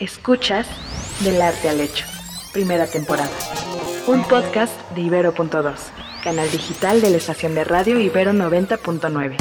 Escuchas Del Arte al Hecho, primera temporada. Un podcast de Ibero.2, canal digital de la estación de radio Ibero 90.9.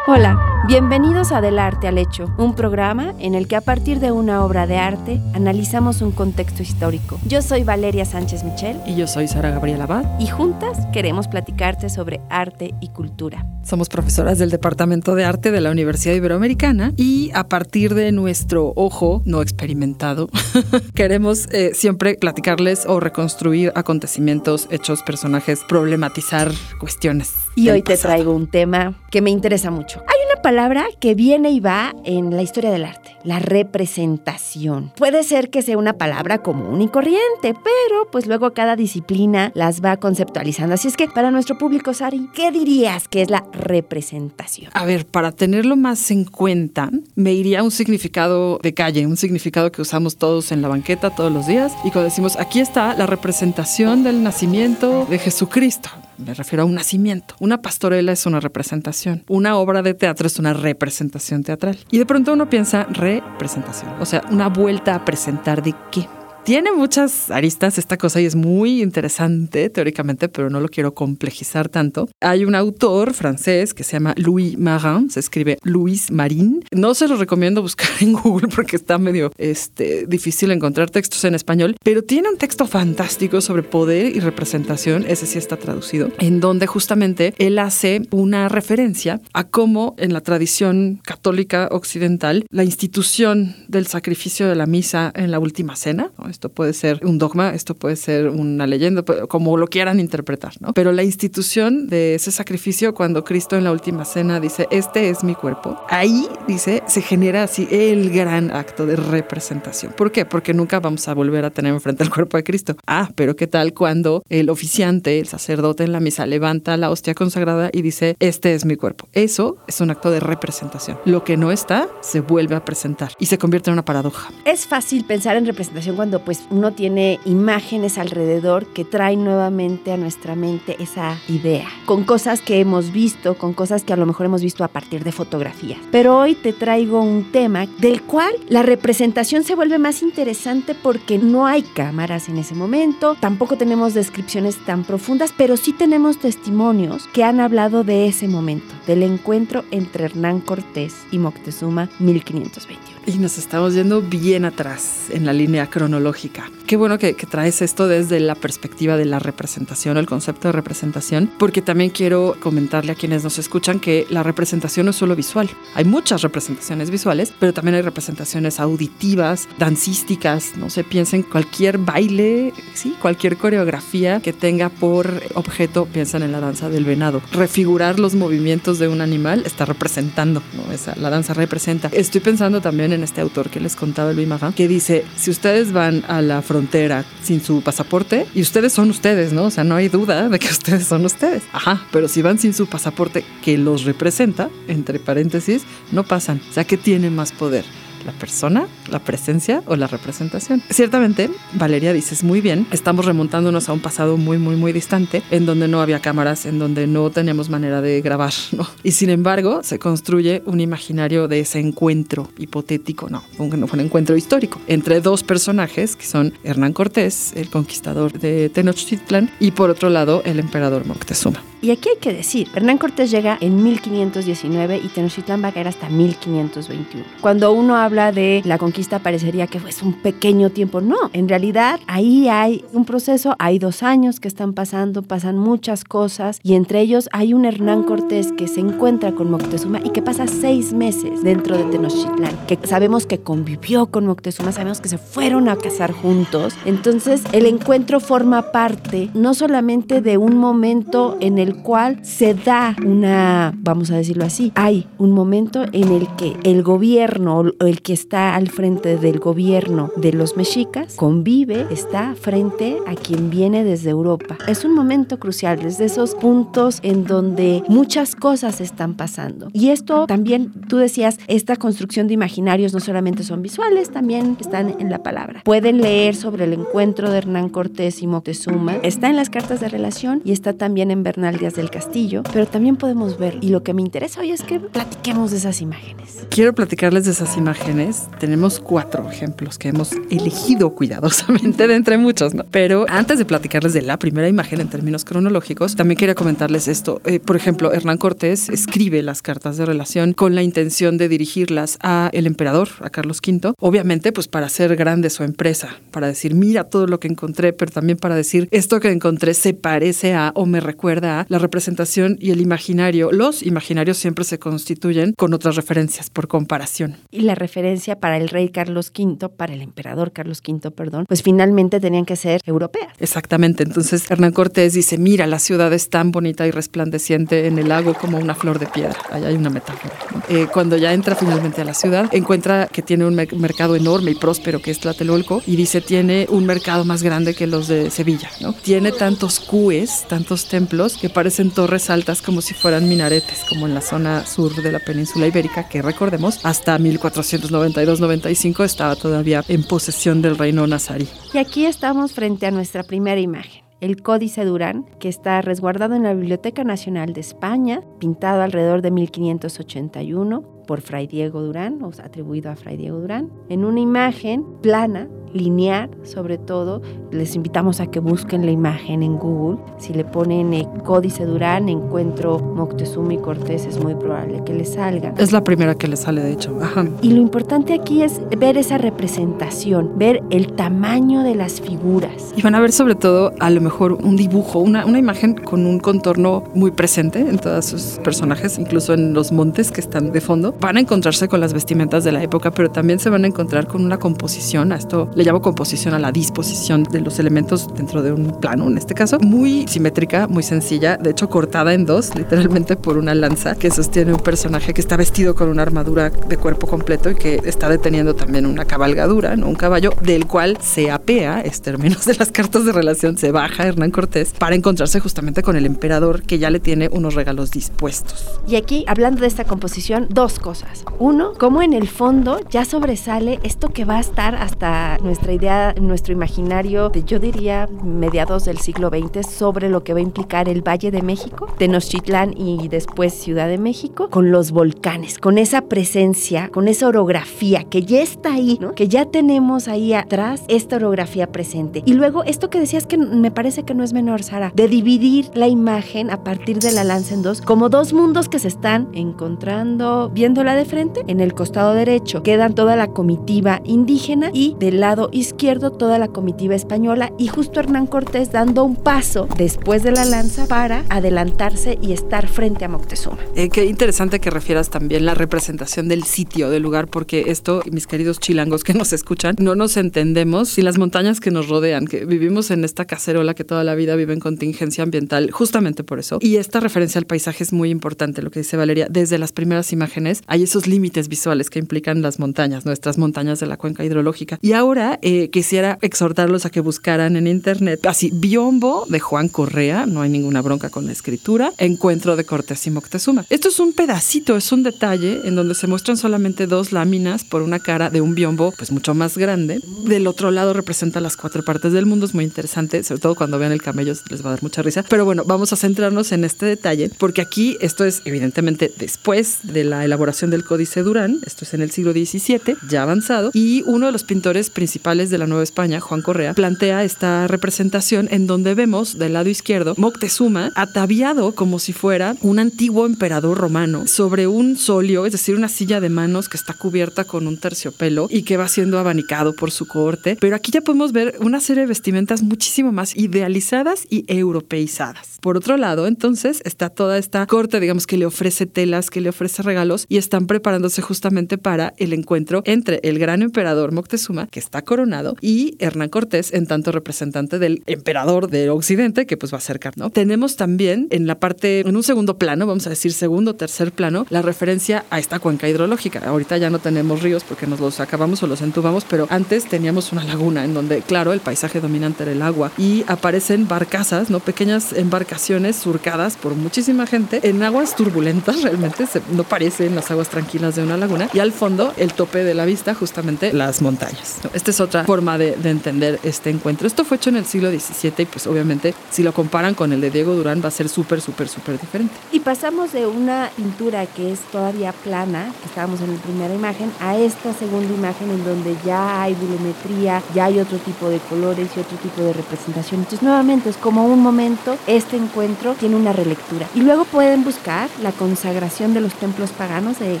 Hola, bienvenidos a Del Arte al Hecho, un programa en el que a partir de una obra de arte analizamos un contexto histórico. Yo soy Valeria Sánchez Michel. Y yo soy Sara Gabriela Abad. Y juntas queremos platicarte sobre arte y cultura. Somos profesoras del Departamento de Arte de la Universidad Iberoamericana y a partir de nuestro ojo no experimentado, queremos eh, siempre platicarles o reconstruir acontecimientos, hechos, personajes, problematizar cuestiones. Y hoy te traigo un tema que me interesa mucho. Hay una palabra que viene y va en la historia del arte, la representación. Puede ser que sea una palabra común y corriente, pero pues luego cada disciplina las va conceptualizando. Así es que para nuestro público, Sari, ¿qué dirías que es la representación? A ver, para tenerlo más en cuenta, me iría a un significado de calle, un significado que usamos todos en la banqueta todos los días. Y cuando decimos, aquí está la representación del nacimiento de Jesucristo, me refiero a un nacimiento. Una pastorela es una representación. Una obra de teatro es una representación teatral. Y de pronto uno piensa representación. O sea, una vuelta a presentar de qué tiene muchas aristas esta cosa y es muy interesante teóricamente, pero no lo quiero complejizar tanto. Hay un autor francés que se llama Louis Marin, se escribe Louis Marin. No se lo recomiendo buscar en Google porque está medio este, difícil encontrar textos en español, pero tiene un texto fantástico sobre poder y representación, ese sí está traducido, en donde justamente él hace una referencia a cómo en la tradición católica occidental la institución del sacrificio de la misa en la última cena, esto puede ser un dogma, esto puede ser una leyenda, como lo quieran interpretar, ¿no? Pero la institución de ese sacrificio, cuando Cristo en la última cena dice, este es mi cuerpo, ahí dice, se genera así el gran acto de representación. ¿Por qué? Porque nunca vamos a volver a tener enfrente el cuerpo de Cristo. Ah, pero ¿qué tal cuando el oficiante, el sacerdote en la misa, levanta la hostia consagrada y dice, este es mi cuerpo? Eso es un acto de representación. Lo que no está, se vuelve a presentar y se convierte en una paradoja. Es fácil pensar en representación cuando pues uno tiene imágenes alrededor que traen nuevamente a nuestra mente esa idea, con cosas que hemos visto, con cosas que a lo mejor hemos visto a partir de fotografías. Pero hoy te traigo un tema del cual la representación se vuelve más interesante porque no hay cámaras en ese momento, tampoco tenemos descripciones tan profundas, pero sí tenemos testimonios que han hablado de ese momento, del encuentro entre Hernán Cortés y Moctezuma 1521. Y nos estamos yendo bien atrás en la línea cronológica. Qué bueno que, traes esto desde la perspectiva de la representación, el concepto de representación, porque también quiero comentarle a quienes nos escuchan que la representación no es solo visual. Hay muchas representaciones visuales, pero también hay representaciones auditivas, dancísticas, no se piensen cualquier baile, sí, cualquier coreografía que tenga por objeto, piensan en la danza del venado. Refigurar los movimientos de un animal está representando, ¿no? Esa, la danza representa. Estoy pensando también en este autor que les contaba Luis Marin, que dice, si ustedes van a la frontera sin su pasaporte, y ustedes son ustedes, ¿no? O sea, no hay duda de que ustedes son ustedes. Ajá, pero si van sin su pasaporte que los representa, entre paréntesis, no pasan. O sea, que tiene más poder la persona, la presencia o la representación. Ciertamente, Valeria dices muy bien, estamos remontándonos a un pasado muy, muy, muy distante, en donde no había cámaras, en donde no teníamos manera de grabar. Y sin embargo, se construye un imaginario de ese encuentro hipotético, no, fue un encuentro histórico, entre dos personajes que son Hernán Cortés, el conquistador de Tenochtitlan, y por otro lado, el emperador Moctezuma. Y aquí hay que decir, Hernán Cortés llega en 1519 y Tenochtitlán va a caer hasta 1521. Cuando uno habla de la conquista parecería que fue un pequeño tiempo. No, en realidad ahí hay un proceso, hay dos años que están pasando, pasan muchas cosas y entre ellos hay un Hernán Cortés que se encuentra con Moctezuma y que pasa seis meses dentro de Tenochtitlán, que sabemos que convivió con Moctezuma, sabemos que se fueron a casar juntos. Entonces el encuentro forma parte no solamente de un momento en el el cual se da una, vamos a decirlo así, hay un momento en el que el gobierno o el que está al frente del gobierno de los mexicas convive, está frente a quien viene desde Europa. Es un momento crucial, desde esos puntos en donde muchas cosas están pasando. Y esto también, tú decías, esta construcción de imaginarios no solamente son visuales, también están en la palabra. Pueden leer sobre el encuentro de Hernán Cortés y Moctezuma, está en las cartas de relación y está también en Bernal guardias del castillo, pero también podemos ver, y lo que me interesa hoy es que platiquemos de esas imágenes. Quiero platicarles de esas imágenes. Tenemos cuatro ejemplos que hemos elegido cuidadosamente de entre muchos, ¿no? Pero antes de platicarles de la primera imagen en términos cronológicos, también quería comentarles esto. Eh, por ejemplo, Hernán Cortés escribe las cartas de relación con la intención de dirigirlas a el emperador, a Carlos V, obviamente pues para hacer grande su empresa, para decir, mira todo lo que encontré, pero también para decir, esto que encontré se parece a o me recuerda a la representación y el imaginario. Los imaginarios siempre se constituyen con otras referencias por comparación. Y la referencia para el rey Carlos V, para el emperador Carlos V, perdón, pues finalmente tenían que ser europeas. Exactamente. Entonces Hernán Cortés dice, mira, la ciudad es tan bonita y resplandeciente en el lago como una flor de piedra. Ahí hay una metáfora. Eh, cuando ya entra finalmente a la ciudad, encuentra que tiene un mercado enorme y próspero que es Tlatelolco y dice, tiene un mercado más grande que los de Sevilla, ¿no? Tiene tantos cues, tantos templos que parecen torres altas como si fueran minaretes, como en la zona sur de la península ibérica, que recordemos, hasta 1492-95 estaba todavía en posesión del reino nazarí. Y aquí estamos frente a nuestra primera imagen el Códice Durán, que está resguardado en la Biblioteca Nacional de España, pintado alrededor de 1581 por Fray Diego Durán, o atribuido a Fray Diego Durán, en una imagen plana lineal sobre todo. Les invitamos a que busquen la imagen en Google. Si le ponen el Códice Durán, encuentro Moctezuma y Cortés, es muy probable que les salga. Es la primera que les sale, de hecho. Y lo importante aquí es ver esa representación, ver el tamaño de las figuras. Y van a ver sobre todo a lo mejor un dibujo, una, una imagen con un contorno muy presente en todos sus personajes, incluso en los montes que están de fondo. Van a encontrarse con las vestimentas de la época, pero también se van a encontrar con una composición. A esto le llamo composición a la disposición de los elementos dentro de un plano, en este caso, muy simétrica, muy sencilla, de hecho cortada en dos, literalmente por una lanza que sostiene un personaje que está vestido con una armadura de cuerpo completo y que está deteniendo también una cabalgadura, ¿no? un caballo del cual se apea, es términos de las cartas de relación, se baja Hernán Cortés para encontrarse justamente con el emperador que ya le tiene unos regalos dispuestos. Y aquí, hablando de esta composición, dos cosas. Uno, como en el fondo ya sobresale esto que va a estar hasta nuestra idea, nuestro imaginario de, yo diría, mediados del siglo XX sobre lo que va a implicar el Valle de México, Tenochtitlán y después Ciudad de México, con los volcanes, con esa presencia, con esa orografía que ya está ahí, ¿no? que ya tenemos ahí atrás esta orografía presente. Y luego esto que decías que me parece que no es menor, Sara, de dividir la imagen a partir de la lanza en dos, como dos mundos que se están encontrando, viéndola de frente. En el costado derecho quedan toda la comitiva indígena y del lado izquierdo toda la comitiva española y justo Hernán Cortés dando un paso después de la lanza para adelantarse y estar frente a Moctezuma. Eh, qué interesante que refieras también la representación del sitio, del lugar, porque esto, mis queridos chilangos que nos escuchan, no nos entendemos sin las montañas que nos rodean, que vivimos en esta cacerola que toda la vida vive en contingencia ambiental, justamente por eso. Y esta referencia al paisaje es muy importante, lo que dice Valeria, desde las primeras imágenes hay esos límites visuales que implican las montañas, nuestras montañas de la cuenca hidrológica. Y ahora eh, quisiera exhortarlos a que buscaran en internet así, Biombo de Juan Correa, no hay ninguna bronca con la escritura, Encuentro de Cortés y Moctezuma. Esto es un pedacito, es un detalle en donde se muestran solamente dos láminas por una cara de un biombo pues mucho más grande. Del otro lado representa las cuatro partes del mundo, es muy interesante, sobre todo cuando vean el camello les va a dar mucha risa. Pero bueno, vamos a centrarnos en este detalle porque aquí esto es evidentemente después de la elaboración del Códice Durán, esto es en el siglo XVII, ya avanzado, y uno de los pintores principales de la Nueva España, Juan Correa, plantea esta representación en donde vemos del lado izquierdo Moctezuma ataviado como si fuera un antiguo emperador romano sobre un solio, es decir, una silla de manos que está cubierta con un terciopelo y que va siendo abanicado por su corte. Pero aquí ya podemos ver una serie de vestimentas muchísimo más idealizadas y europeizadas. Por otro lado, entonces está toda esta corte, digamos, que le ofrece telas, que le ofrece regalos y están preparándose justamente para el encuentro entre el gran emperador Moctezuma, que está coronado, y Hernán Cortés en tanto representante del emperador de Occidente, que pues va a acercar, ¿no? Tenemos también en la parte, en un segundo plano, vamos a decir segundo tercer plano, la referencia a esta cuenca hidrológica. Ahorita ya no tenemos ríos porque nos los acabamos o los entubamos, pero antes teníamos una laguna en donde, claro, el paisaje dominante era el agua y aparecen barcazas, ¿no? Pequeñas embarcaciones surcadas por muchísima gente en aguas turbulentas, realmente no parecen las aguas tranquilas de una laguna y al fondo el tope de la vista, justamente las montañas. Esta es otra forma de, de entender este encuentro. Esto fue hecho en el siglo XVII y pues obviamente si lo comparan con el de Diego Durán va a ser súper, súper, súper diferente. Y pasamos de una pintura que es todavía plana, que estábamos en la primera imagen, a esta segunda imagen en donde ya hay volumetría, ya hay otro tipo de colores y otro tipo de representación. Entonces nuevamente es como un momento, este encuentro tiene una relectura. Y luego pueden buscar la consagración de los templos paganos de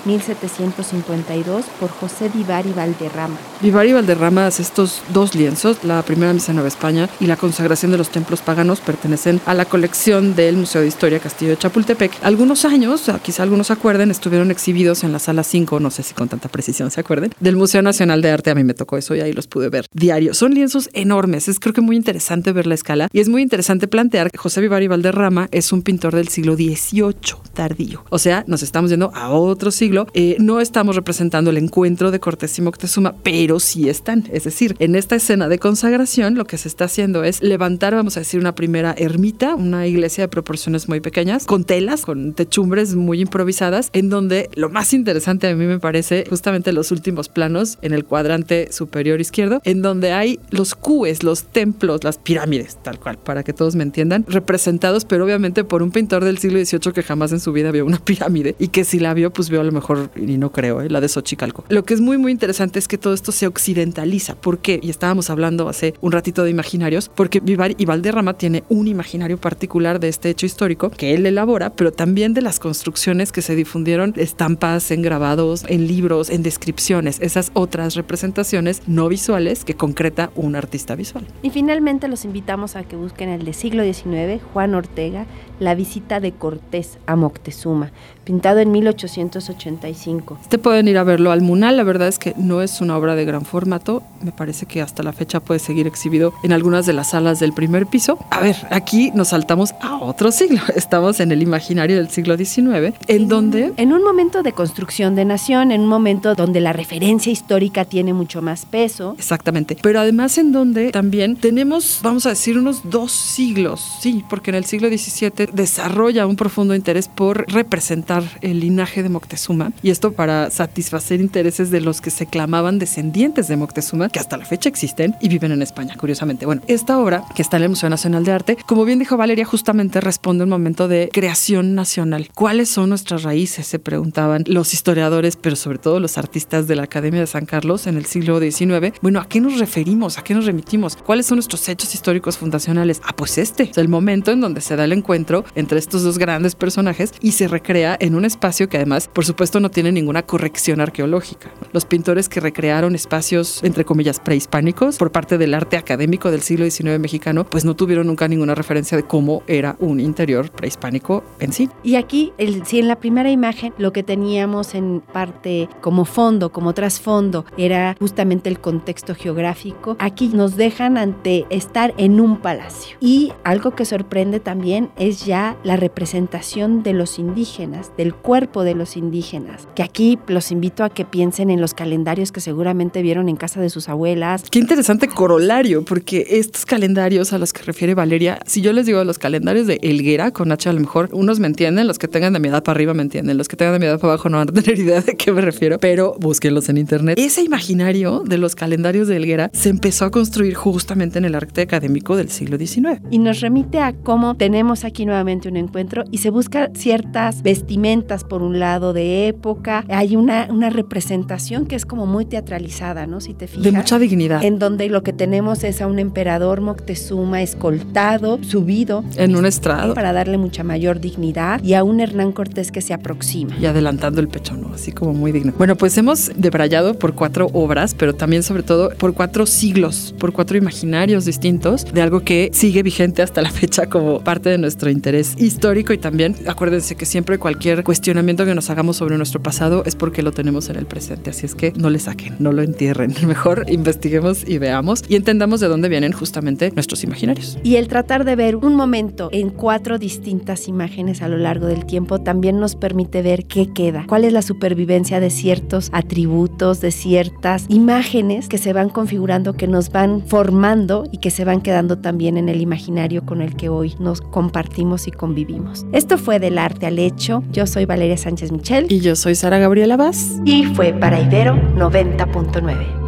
1752 por José Vivari Valderrama. Vivari Valderrama hace estos dos lienzos, la primera misa Nueva España y la consagración de los templos paganos pertenecen a la colección del Museo de Historia Castillo de Chapultepec. Algunos años, quizá algunos acuerden, estuvieron exhibidos en la sala 5, no sé si con tanta precisión se acuerden, del Museo Nacional de Arte. A mí me tocó eso y ahí los pude ver diario. Son lienzos enormes, es creo que muy interesante ver la escala y es muy interesante plantear que José Vivari Valderrama es un pintor del siglo XVIII tardío. O sea, nos estamos yendo a otro siglo. Eh, no estamos representando el encuentro de Cortés y Moctezuma, pero sí están. Es decir, en esta escena de consagración lo que se está haciendo es levantar, vamos a decir, una primera ermita, una iglesia de proporciones muy pequeñas, con telas, con techumbres muy improvisadas, en donde lo más interesante a mí me parece justamente los últimos planos en el cuadrante superior izquierdo, en donde hay los cúes, los templos, las pirámides, tal cual, para que todos me entiendan, representados, pero obviamente por un pintor del siglo XVIII que jamás en su vida vio una pirámide y que si la vio, pues vio a lo mejor, y no creo, ¿eh? la de Xochicalco. Lo que es muy, muy interesante es que todo esto se occidentaliza. ¿Por qué? Y estábamos hablando hace un ratito de imaginarios, porque Vivar y Valderrama tiene un imaginario particular de este hecho histórico que él elabora, pero también de las construcciones que se difundieron, estampas en grabados, en libros, en descripciones, esas otras representaciones no visuales que concreta un artista visual. Y finalmente los invitamos a que busquen el de siglo XIX, Juan Ortega, La visita de Cortés a Moctezuma, pintado en 1885. Te pueden ir a verlo al Munal, la verdad es que no es una obra de gran formato, me parece que hasta la fecha puede seguir exhibido en algunas de las salas del primer piso. A ver, aquí nos saltamos a otro siglo, estamos en el imaginario del siglo XIX, en donde... En un momento de construcción de nación, en un momento donde la referencia histórica tiene mucho más peso. Exactamente, pero además en donde también tenemos, vamos a decir, unos dos siglos, sí, porque en el siglo XVII desarrolla un profundo interés por representar el linaje de Moctezuma y esto para satisfacer intereses de los que se clamaban descendientes de Moctezuma, que hasta la fecha existen y viven en España, curiosamente. Bueno, esta obra, que está en el Museo Nacional de Arte, como bien dijo Valeria, justamente responde un momento de creación nacional. ¿Cuáles son nuestras raíces? Se preguntaban los historiadores, pero sobre todo los artistas de la Academia de San Carlos en el siglo XIX. Bueno, ¿a qué nos referimos? ¿A qué nos remitimos? ¿Cuáles son nuestros hechos históricos fundacionales? Ah, pues este, es el momento en donde se da el encuentro entre estos dos grandes personajes y se recrea en un espacio que además, por supuesto, no tiene ninguna corrección arqueológica. Los pintores que recrearon espacios, entre comillas, prehispánicos por parte del arte académico del siglo XIX mexicano, pues no tuvieron nunca ninguna referencia de cómo era un interior prehispánico en sí. Y aquí, el, si en la primera imagen lo que teníamos en parte como fondo, como trasfondo, era justamente el contexto geográfico, aquí nos dejan ante estar en un palacio. Y algo que sorprende también es ya la representación de los indígenas, del cuerpo de los indígenas, que aquí los invito a que piensen en los calendarios que seguramente vieron en casa de sus abuelas. Qué interesante corolario, porque estos calendarios a los que refiere Valeria, si yo les digo los calendarios de Elguera, con H a lo mejor, unos me entienden, los que tengan de mi edad para arriba me entienden, los que tengan de mi edad para abajo no van a tener idea de qué me refiero, pero búsquenlos en internet. Ese imaginario de los calendarios de Elguera se empezó a construir justamente en el arte académico del siglo XIX. Y nos remite a cómo tenemos aquí nuevamente un encuentro y se busca ciertas vestimentas, por un lado, de época. Hay una, una representación que es como muy teatralizada, ¿no? Si te fijas. De mucha dignidad. En donde lo que tenemos es a un emperador Moctezuma escoltado, subido. En un estrado. Para darle mucha mayor dignidad y a un Hernán Cortés que se aproxima. Y adelantando el pecho, ¿no? Así como muy digno. Bueno, pues hemos debrayado por cuatro obras, pero también sobre todo por cuatro siglos, por cuatro imaginarios distintos de algo que sigue vigente hasta la fecha como parte de nuestro interés histórico y también acuérdense que siempre cualquier cuestionamiento que nos hagamos sobre nuestro pasado es porque lo tenemos en el presente. Así es que no le saquen, no lo entierren. Mejor investiguemos y veamos y entendamos de dónde vienen justamente nuestros imaginarios. Y el tratar de ver un momento en cuatro distintas imágenes a lo largo del tiempo también nos permite ver qué queda, cuál es la supervivencia de ciertos atributos, de ciertas imágenes que se van configurando, que nos van formando y que se van quedando también en el imaginario con el que hoy nos compartimos y convivimos. Esto fue del arte al hecho. Yo soy Valeria Sánchez Michel. Y yo soy Sara Gabriela Vaz. Y fue para Ibero 90.9.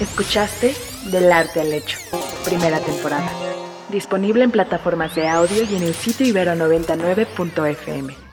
Escuchaste Del Arte al Hecho, primera temporada. Disponible en plataformas de audio y en el sitio ibero99.fm.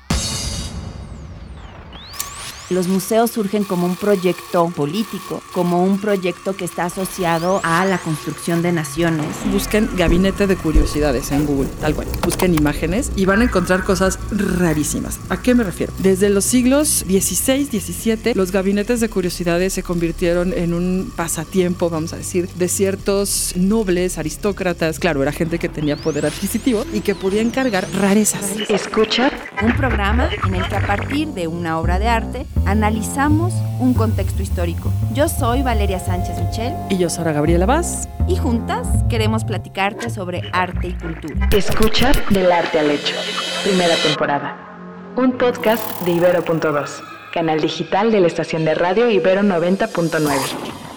Los museos surgen como un proyecto político, como un proyecto que está asociado a la construcción de naciones. Busquen gabinete de curiosidades en Google, tal cual. Busquen imágenes y van a encontrar cosas rarísimas. ¿A qué me refiero? Desde los siglos XVI, XVII, los gabinetes de curiosidades se convirtieron en un pasatiempo, vamos a decir, de ciertos nobles, aristócratas. Claro, era gente que tenía poder adquisitivo y que podía encargar rarezas. Escucha un programa en el que a partir de una obra de arte analizamos un contexto histórico. Yo soy Valeria Sánchez Michel. Y yo, Sara Gabriela Vaz. Y juntas queremos platicarte sobre arte y cultura. Escucha Del Arte al Hecho, primera temporada. Un podcast de Ibero.2, canal digital de la estación de radio Ibero 90.9.